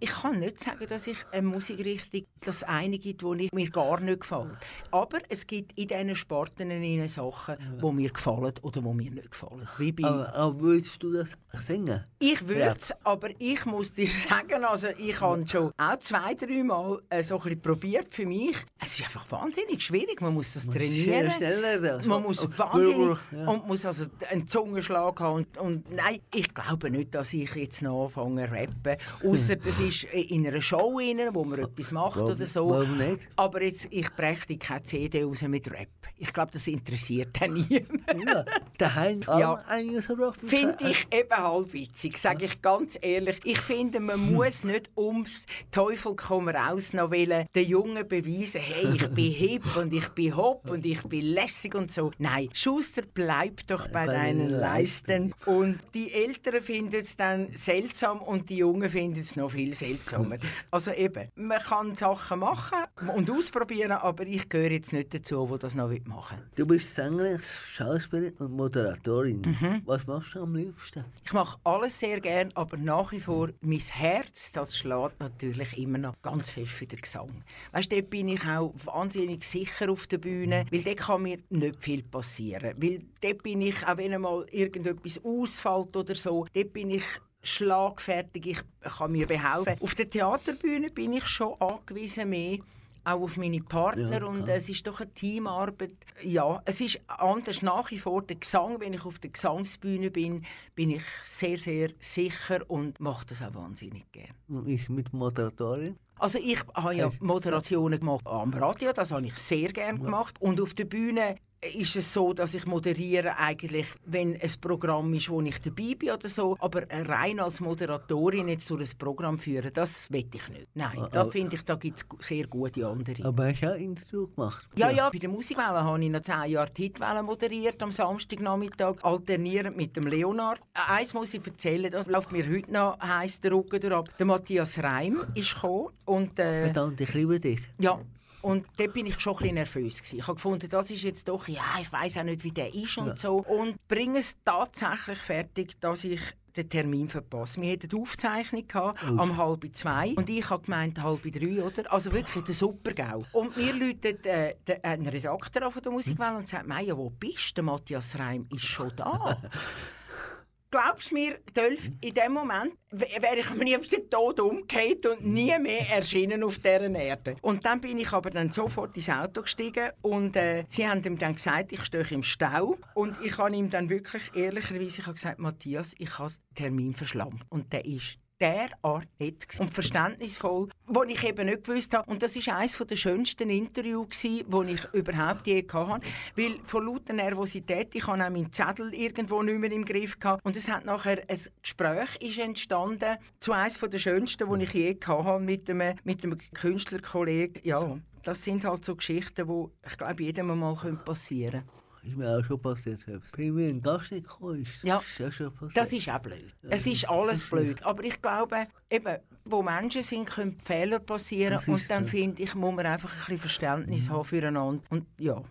ich kann nicht sagen, dass ich eine Musikrichtung, das eine gibt, die mir gar nicht gefällt. Aber es gibt in diesen Sparten innen Sachen, die mir gefallen oder die mir nicht gefallen. Wie bei
Aber, aber würdest du das singen?
ich würde es, aber ich muss dir sagen, also ich habe schon auch zwei, drei Mal äh, so ein probiert für mich. Es ist einfach wahnsinnig schwierig. Man muss das trainieren. Man muss wahnsinnig und muss also einen Zungenschlag haben. Und, und nein, ich glaube nicht, dass ich jetzt noch anfange zu rappen. Außer das ist in einer Show, rein, wo man etwas macht
Warum-
oder so.
nicht?
Aber jetzt, ich breche keine CD raus mit Rap. Ich glaube, das interessiert dann niemand.
Ja, daheim
Ja. Finde ich eben halb witzig, sage ich ganz ehrlich. Ich finde, man muss nicht ums Teufel komm raus noch wollen, den Jungen beweisen, hey, ich bin hip und ich bin hopp und ich bin lässig und so. Nein, Schuster, bleib doch bei,
Bei
deinen
den
Leisten. Und die Eltern finden es dann seltsam und die Jungen finden es noch viel seltsamer. Also eben, man kann Sachen machen und ausprobieren, aber ich gehöre jetzt nicht dazu, die das noch machen will.
Du bist Sängerin, Schauspielerin und Moderatorin.
Mhm.
Was machst du am liebsten?
Ich mache alles sehr gern, aber nach wie vor mein Herz, das schlägt natürlich immer noch ganz fest für den Gesang. Weißt, dort bin ich auch wahnsinnig sicher auf der Bühne, weil dort kann mir nicht viel passieren. Weil dort bin ich, auch wenn einmal irgendetwas ausfällt oder so, dort bin ich schlagfertig, ich kann mir behaupten. Auf der Theaterbühne bin ich schon angewiesen mehr auch auf meine Partner
Ja,
und es ist doch eine Teamarbeit. Ja, es ist anders nach wie vor der Gesang. Wenn ich auf der Gesangsbühne bin, bin ich sehr, sehr sicher und mache das auch wahnsinnig gerne.
Und Ich mit Moderatorin.
Also ich habe ja Moderationen gemacht am Radio, das habe ich sehr gerne gemacht. Und auf der Bühne ist es so, dass ich moderiere eigentlich, wenn ein Programm ist, wo ich dabei bin oder so. Aber rein als Moderatorin jetzt durch ein Programm führen, das will ich nicht. Nein,
Ah,
da
aber-
finde ich, da gibt es sehr gute andere.
Aber hast du auch Interview gemacht?
Ja, ja, bei der Musikwelle habe ich noch zehn Jahre die Hitwelle moderiert am Samstagnachmittag, alternierend mit dem Leonard. Äh, Eins muss ich erzählen, das läuft mir heute noch heiß der Rücken ab. Der Matthias Reim ist gekommen und äh,
Verdammt, ich liebe dich.
ja, Und dort bin ich schon ein bisschen nervös gewesen. Ich habe gefunden, das ist jetzt doch, ja, ich weiß auch nicht, wie der ist und so. Und bringe es tatsächlich fertig, dass ich den Termin verpasst. Wir hatten eine Aufzeichnung gehabt, am halb zwei und ich habe gemeint halb drei, oder? Also wirklich der Supergau. Und mir läutet äh, der, ein Redakteur von der Musikwelle und sagt, Meja, wo bist du? Der Matthias Reim ist schon da. Glaubst du mir, Dolph, in dem Moment wäre ich am liebsten tot umgekehrt und nie mehr erschienen auf dieser Erde. Und dann bin ich aber dann sofort ins Auto gestiegen und äh, sie haben ihm dann gesagt, ich stehe im Stau. Und ich habe ihm dann wirklich ehrlicherweise ich habe gesagt, Matthias, ich habe den Termin verschlammt. Und der ist derart nett und verständnisvoll, wo ich eben nicht gewusst habe. Und das ist eines der schönsten Interviews, die ich überhaupt je hatte. Weil vor lauter Nervosität, ich hatte auch meinen Zettel irgendwo nicht mehr im Griff. Gehabt. Und es hat nachher ein Gespräch ist entstanden zu eines der schönsten, die ich je hatte mit einem, mit einem Künstlerkollegen. Ja, das sind halt so Geschichten, die, ich glaube, jedem mal passieren können
ist mir auch schon passiert. Wenn mir ein Gast nicht ist,
Ja.
ist ja schon passiert.
Das ist auch blöd. Es ist alles blöd. Aber ich glaube, eben, wo Menschen sind, können Fehler passieren.
Das ist
Und dann
so.
finde ich, muss man einfach ein bisschen Verständnis haben füreinander. Und ja,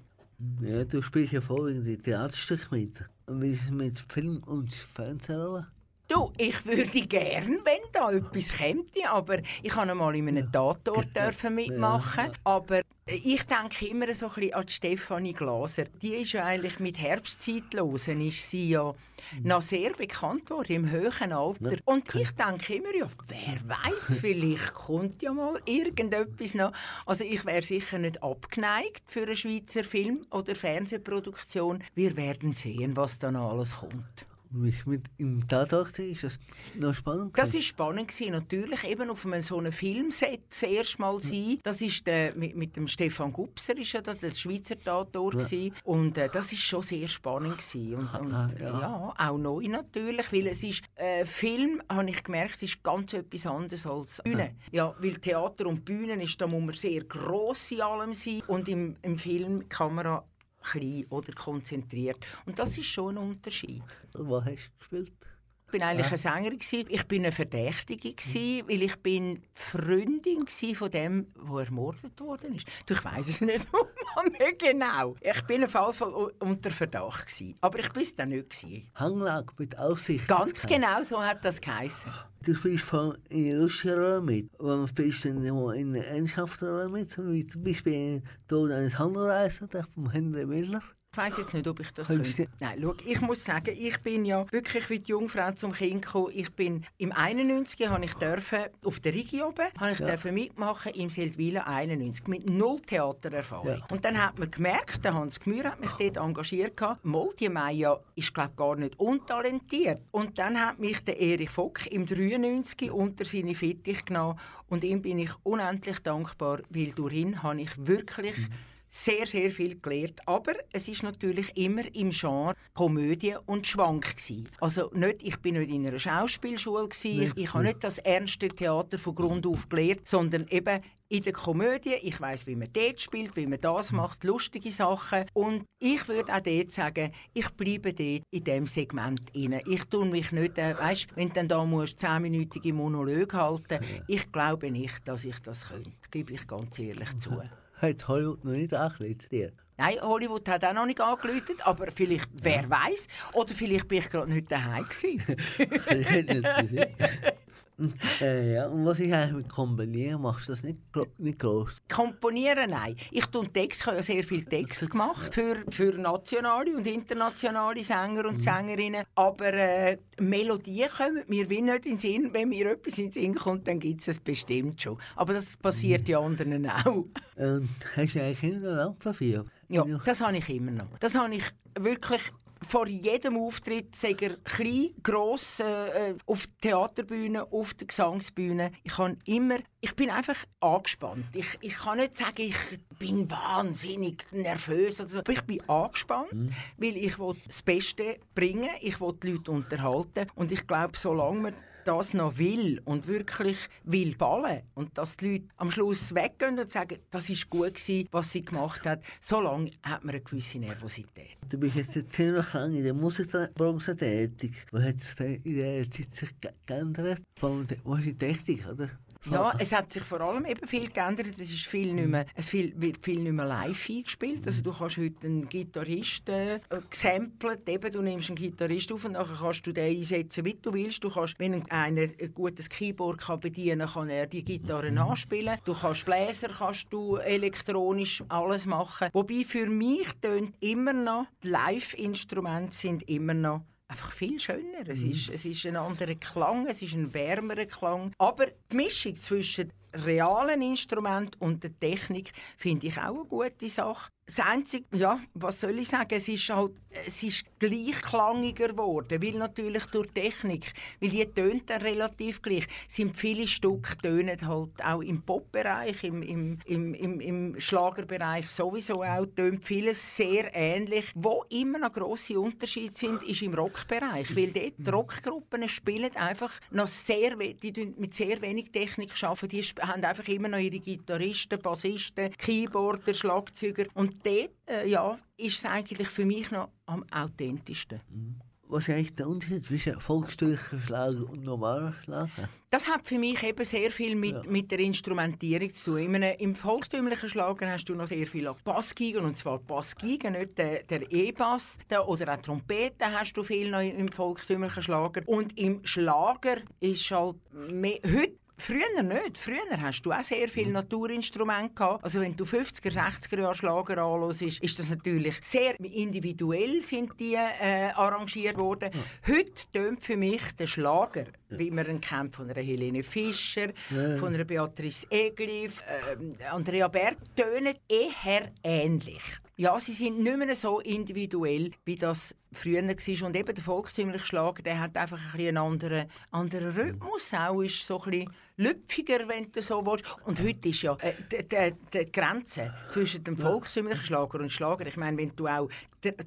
Ja, du spielst ja vorwiegend Theaterstück mit. Wie ist es mit Film- und Fernsehrollen?
Du, ich würde gern, wenn da etwas käme, aber ich habe einmal in einem Tatort dürfen mitmachen. Aber ich denke immer so ein bisschen an Stefanie Glaser. Die ist ja eigentlich mit Herbstzeitlosen ist sie ja noch sehr bekannt worden im höheren Alter. Und ich denke immer, ja, wer weiß, vielleicht kommt ja mal irgendetwas noch. Also ich wäre sicher nicht abgeneigt für eine Schweizer Film- oder Fernsehproduktion. Wir werden sehen, was da noch alles kommt.
Es mit im Tatort ist, das noch spannend.
Das war spannend. Gewesen. Natürlich eben auf einem so einem Filmset das erste Mal sein. Das ist der, mit, mit dem Stefan Gubser, ist ja das, der Schweizer Tatort. gewesen. Und äh, das ist schon sehr spannend. Gewesen. Und, und
Ah,
äh,
ja.
ja. auch neu natürlich, weil es ist, äh, Film, habe ich gemerkt, ist ganz etwas anderes als Bühne. Ja, weil Theater und Bühnen ist, da muss man sehr gross in allem sein. Und im, im Film Kamera klein oder konzentriert. Und das ist schon ein Unterschied.
Was hast du gespielt?
Ich bin eigentlich eine Sängerin gsi. Ich bin eine Verdächtige gsi, weil ich bin Freundin gsi von dem, wo ermordet worden ist. Du, ich weiß es nicht mehr genau. Ich bin auf Fall unter Verdacht gsi, aber ich bin es dann nicht gsi.
Hanglage mit Aussicht.
Ganz genau so hat das geheißen.
Du spielst von in Rolle mit. Warum spielst du in Rolle mit? Zum Beispiel Tod eines Handelreisers von Henry Miller.
Ich weiß jetzt nicht, ob ich das könnte. Nein, schau, ich muss sagen, ich bin ja wirklich wie die Jungfrau zum Kind gekommen. Ich bin im 91 habe ich dürfen auf der Rigi oben, habe ich dürfen mitmachen im Seldwyla 91 mit null Theatererfahrung.
Ja.
Und dann hat man gemerkt, der Hans Gmür hat mich dort engagiert gehabt. Die Maya ist glaube gar nicht untalentiert. Und dann hat mich der Erich Fock im 93 unter seine Fittich genommen und ihm bin ich unendlich dankbar, weil durch ihn habe ich wirklich sehr, sehr viel gelernt. Aber es ist natürlich immer im Genre Komödie und Schwank gsi. Also nicht, ich bin nicht in einer Schauspielschule gsi. Ich, ich habe nicht das ernste Theater von Grund auf gelernt, sondern eben in der Komödie. Ich weiß, wie man dort spielt, wie man das macht, lustige Sachen. Und ich würde auch dort sagen, ich bleibe dort in dem Segment inne. Ich tue mich nicht, äh, weißt, wenn du dann da musst zehnminütige Monologe halten, ich glaube nicht, dass ich das könnte. Gebe ich ganz ehrlich zu.
Hat Hollywood noch nicht angelegt dir?
Nein, Hollywood hat auch noch nicht angeläutet, aber vielleicht, wer weiß, oder vielleicht bin ich gerade nicht daheim gewesen.
Äh, ja, und was ist eigentlich mit Kombinieren? Machst du das nicht, nicht groß?
Komponieren, nein. Ich tue Text, ich habe ja sehr viel Text gemacht für, für nationale und internationale Sänger und Sängerinnen. Aber äh, Melodien kommen mir wie nicht in den Sinn. Wenn mir etwas in den Sinn kommt, dann gibt es es bestimmt schon. Aber das passiert ja anderen auch.
Und hast du eigentlich immer noch Lampenfieber?
Ja, das habe ich immer noch. Das habe ich wirklich vor jedem Auftritt, sei er klein, gross, äh, äh, auf der Theaterbühne, auf der Gesangsbühne. Ich habe immer, ich bin einfach angespannt. Ich, ich kann nicht sagen, ich bin wahnsinnig nervös oder so, aber ich bin angespannt, weil ich will das Beste bringen, ich will die Leute unterhalten und ich glaube, solange man das noch will und wirklich will ballen und dass die Leute am Schluss weggehen und sagen, das ist gut gewesen, was sie gemacht hat, solange hat man eine gewisse Nervosität.
Du bist jetzt ziemlich lange in der Musikbranche tätig. Was hat sich in der Zeit geändert? Vor allem die Technik, oder?
Ja, es hat sich vor allem eben viel geändert. Es, ist viel nicht mehr, es viel, wird viel nicht mehr live eingespielt. Also du kannst heute einen Gitarristen äh, gesampelt. Eben, du nimmst einen Gitarrist auf und dann kannst du den einsetzen, wie du willst. Du kannst, wenn einer ein gutes Keyboard kann bedienen kann, er die Gitarre nachspielen. Du kannst Bläser, kannst du elektronisch alles machen. Wobei für mich tönt immer noch, die Live-Instrumente sind immer noch einfach viel schöner. Es, ist, es ist ein anderer Klang, es ist ein wärmerer Klang. Aber die Mischung zwischen realen Instrument und der Technik finde ich auch eine gute Sache. Das Einzige, ja, was soll ich sagen, es ist halt, es ist gleichklangiger geworden, weil natürlich durch Technik, weil die tönt dann relativ gleich, sind viele Stücke tönen halt auch im Popbereich, im, im, im, im, im Schlagerbereich sowieso auch, tönt vieles sehr ähnlich. Wo immer noch grosse Unterschiede sind, ist im Rockbereich, weil dort die Rockgruppen spielen einfach noch sehr, die mit sehr wenig Technik arbeiten, die haben einfach immer noch ihre Gitarristen, Bassisten, Keyboarder, Schlagzeuger und dort äh, ja, ist es eigentlich für mich noch am authentischsten.
Was ist der Unterschied zwischen volkstümlichen Schlager und normaler Schlager?
Das hat für mich eben sehr viel mit,
Ja.
mit der Instrumentierung zu tun. Ich meine, Im volkstümlichen Schlager hast du noch sehr viel Bassgigen, und zwar Bassgigen, nicht der, der E-Bass der, oder auch Trompeten hast du viel noch im volkstümlichen Schlager. Und im Schlager ist halt mehr, heute Früher nicht. Früher hast du auch sehr viele Naturinstrumente gehabt. Also wenn du 50er, 60er Jahre Schlager anhörst, ist, das natürlich sehr individuell sind die äh, arrangiert worden. Heute tönt für mich der Schlager, wie man ihn kennt von einer Helene Fischer, von einer Beatrice Egli, äh, Andrea Berg, tönen eher ähnlich. Ja, sie sind nicht mehr so individuell, wie das früher war. Und eben der volkstümliche Schlager, der hat einfach ein einen anderen, anderen Rhythmus. Auch ist so ein bisschen lüpfiger, wenn du so willst. Und heute ist ja äh, die, die, die Grenze zwischen dem volkstümlichen Schlager und Schlager. Ich meine, wenn du auch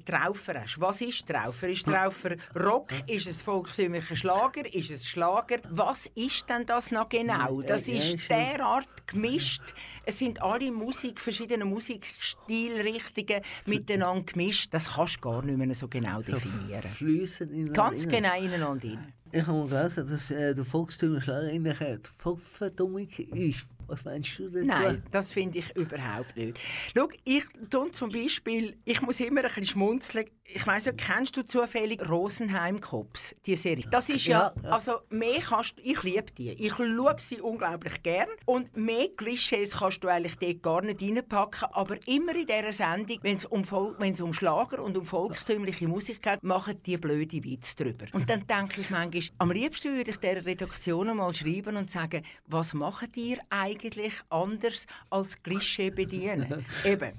Traufer hast. Was ist Traufer? Ist Traufer Rock? Ist es volkstümlicher Schlager? Ist es Schlager? Was ist denn das noch genau? Das ist derart gemischt. Es sind alle Musik, verschiedene Musikstilrichtungen miteinander gemischt. Das kannst du gar nicht mehr so genau definieren. Ganz genau ineinander rein.
Ich habe mal gelesen, dass äh, der volkstümliche Schlager eigentlich eine Volksverdummung ist. Was meinst du dazu?
Nein, das finde ich überhaupt nicht. Schau, ich tue zum Beispiel, ich muss immer ein bisschen schmunzeln. Ich weiss nicht, kennst du zufällig Rosenheim Cops, die Serie? Das ist ja,
Ja, ja.
also mehr kannst du, ich liebe die. Ich schaue sie unglaublich gern und mehr Klischees kannst du eigentlich dort gar nicht reinpacken. Aber immer in dieser Sendung, wenn es um, um Schlager und um volkstümliche Musik geht, machen die blöde Witze drüber. Und dann denke ich manchmal, am liebsten würde ich dieser Redaktion mal schreiben und sagen, was macht ihr eigentlich anders als Klischee bedienen? Eben.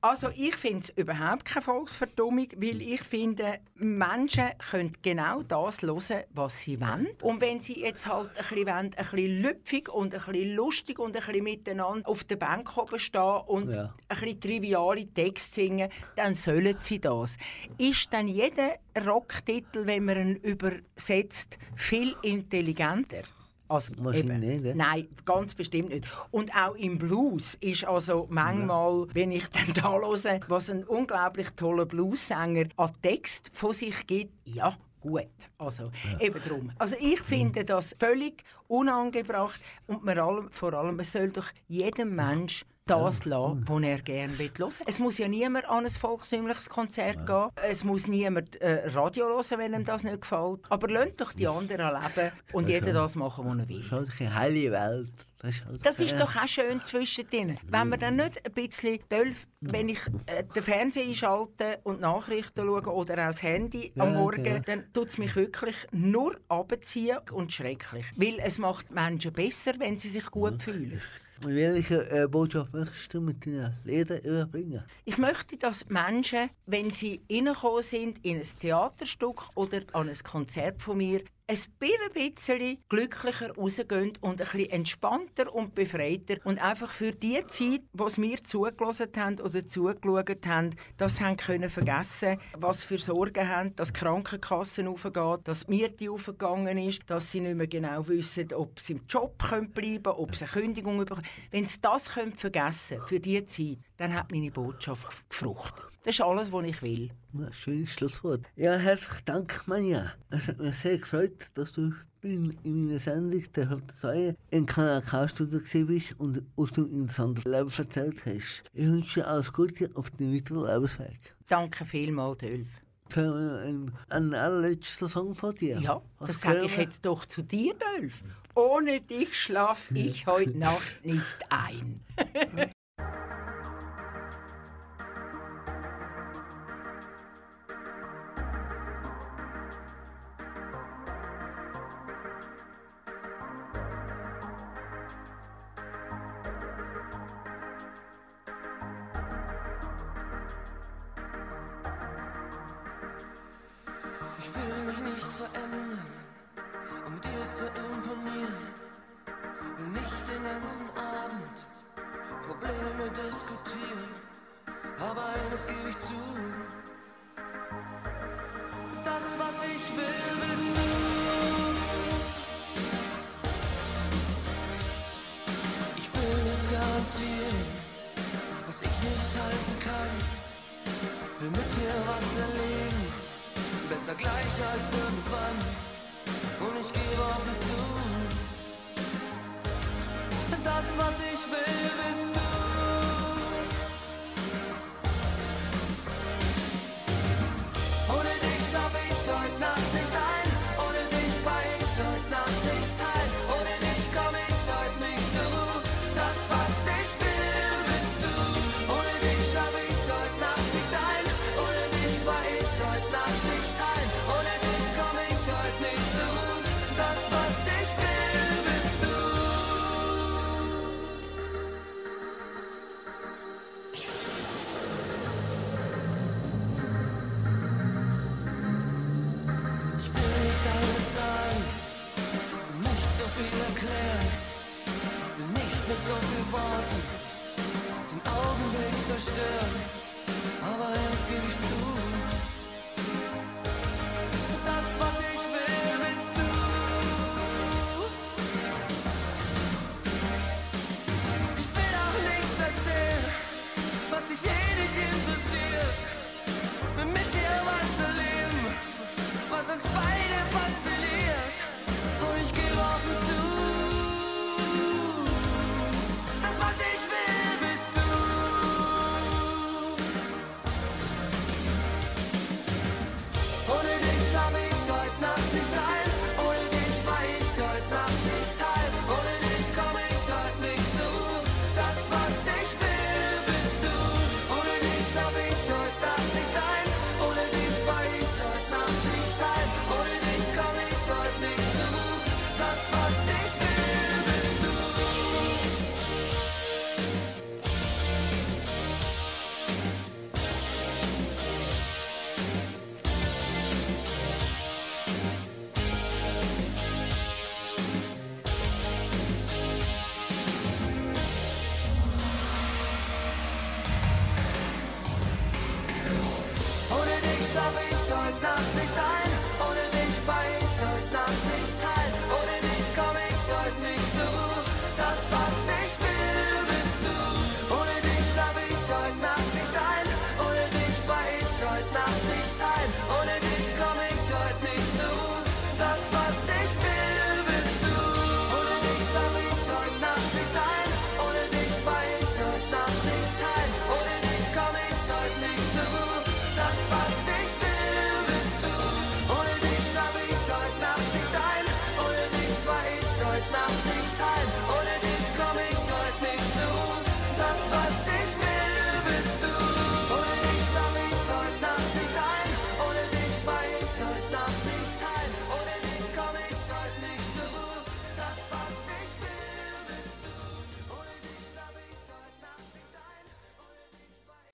Also ich finde es überhaupt keine Volksverdummung, weil ich finde, Menschen können genau das hören, was sie wollen. Und wenn sie jetzt halt ein bisschen, wollen, ein bisschen lüpfig und ein bisschen lustig und ein bisschen miteinander auf der Bank oben stehen und
Ja.
ein bisschen triviale Texte singen, dann sollen sie das. Ist dann jeder Rocktitel, wenn man ihn übersetzt, viel intelligenter? Also,
Wahrscheinlich
eben.
nicht, ja.
Nein, ganz bestimmt nicht. Und auch im Blues ist also manchmal, wenn ich dann da höre, was ein unglaublich toller Bluesänger an Text von sich gibt, ja, gut. Also, eben drum. Also ich finde das völlig unangebracht und vor allem, vor allem, es soll doch jedem Mensch das lassen, was er gerne hören will. Es muss ja niemand an ein volkstümliches Konzert gehen. Es muss niemand äh, Radio hören, wenn ihm das nicht gefällt. Aber lasst doch die anderen leben und jeder das machen, was er will.
Das ist halt eine heile Welt. Das ist, halt
Das ist
äh,
doch auch schön zwischendrin. Wenn man dann nicht ein bisschen dölf, wenn ich äh, den Fernseher einschalte und Nachrichten schaue oder auch das Handy am
Ja,
Morgen,
genau.
dann tut es mich wirklich nur abziehen und schrecklich. Weil es macht Menschen besser, wenn sie sich gut fühlen.
Welche äh, Botschaft möchtest du mit deinen Liedern überbringen?
Ich möchte, dass Menschen, wenn sie reingekommen sind in ein Theaterstück oder an ein Konzert von mir, ein bisschen glücklicher rausgehen und ein bisschen entspannter und befreiter und einfach für die Zeit, was wir zugelassen haben oder zugeschaut haben, das haben können vergessen, was für Sorgen haben, dass die Krankenkassen aufgehen, dass die Miete aufgegangen ist, dass sie nicht mehr genau wissen, ob sie im Job bleiben können, ob sie eine Kündigung bekommen. Wenn sie das können vergessen für diese Zeit, dann hat meine Botschaft gef- gefruchtet. Das ist alles, was ich will.
Ein schönes Schlusswort. Ja, herzlichen Dank, Manja. Es hat mich sehr gefreut, dass du in, meiner Sendung der Hälfte 2 in Kanal K-Studio bist und aus dem interessanten Leben erzählt hast. Ich wünsche dir alles Gute auf deinem weiteren Lebensweg.
Danke vielmals, Ulf.
Ein, ein allerletzter Song von dir.
Ja,
Was
das sage ich jetzt doch zu dir, Ulf. Ohne dich schlafe ich heute Nacht nicht ein.
versuchen Worten den Augenblick zerstören, aber eins gebe ich zu.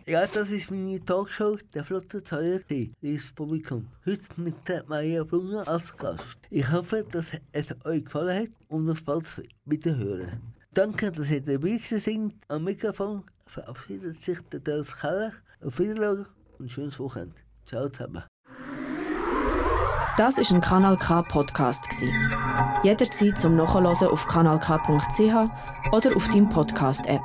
Ja, das ist meine Talkshow, der flotte Teuer liebes Publikum. Heute mit der Maria Brunner als Gast. Ich hoffe, dass es euch gefallen hat und auf bald wieder hören. Danke, dass ihr dabei seid. Am Mikrofon verabschiedet sich der Dolph Keller. Auf Wiedersehen und schönes Wochenende. Ciao zusammen.
Das war ein Kanal K Podcast. Jederzeit zum Nachhören auf kanalk.ch oder auf deinem Podcast App.